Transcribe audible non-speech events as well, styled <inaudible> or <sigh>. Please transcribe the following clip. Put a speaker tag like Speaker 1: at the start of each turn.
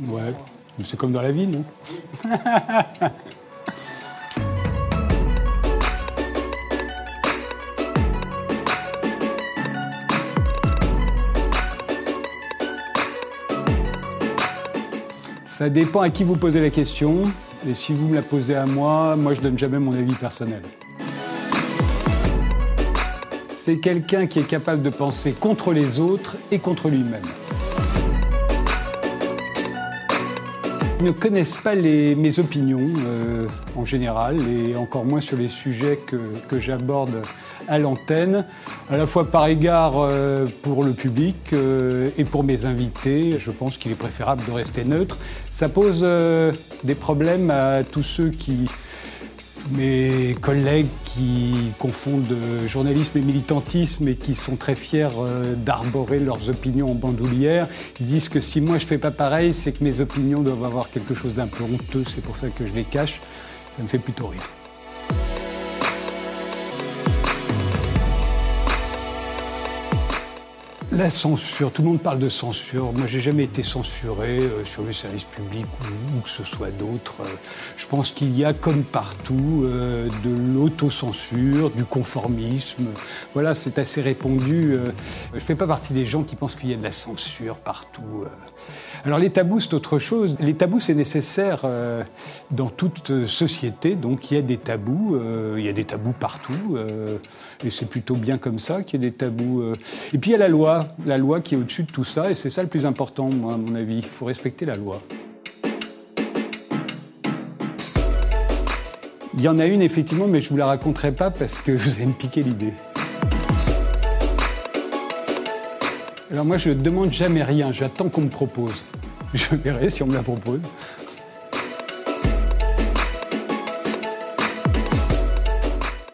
Speaker 1: Ouais, c'est comme dans la vie, non <laughs> Ça dépend à qui vous posez la question. Et si vous me la posez à moi, moi je donne jamais mon avis personnel. C'est quelqu'un qui est capable de penser contre les autres et contre lui-même. Ne connaissent pas mes opinions euh, en général et encore moins sur les sujets que, j'aborde à l'antenne, à la fois par égard euh, pour le public euh, et pour mes invités. Je pense qu'il est préférable de rester neutre. Ça pose des problèmes à tous ceux qui mes collègues qui confondent journalisme et militantisme et qui sont très fiers euh, d'arborer leurs opinions en bandoulière, ils disent que si moi je fais pas pareil, c'est que mes opinions doivent avoir quelque chose d'un peu honteux, c'est pour ça que je les cache. Ça me fait plutôt rire. La censure, tout le monde parle de censure. Moi, j'ai jamais été censuré euh, sur le service public ou, que ce soit d'autres. Euh, je pense qu'il y a, comme partout, euh, de l'autocensure, du conformisme. Voilà, c'est assez répandu. je ne fais pas partie des gens qui pensent qu'il y a de la censure partout. Alors, les tabous, c'est autre chose. Les tabous, c'est nécessaire dans toute société. Donc, il y a des tabous. il y a des tabous partout. et c'est plutôt bien comme ça qu'il y ait des tabous. Et puis, il y a la loi la loi qui est au-dessus de tout ça, et c'est ça le plus important, moi, à mon avis. Il faut respecter la loi. Il y en a une, effectivement, mais je ne vous la raconterai pas parce que <laughs> vous allez me piquer l'idée. Alors moi, je ne demande jamais rien, j'attends qu'on me propose. Je verrai si on me la propose.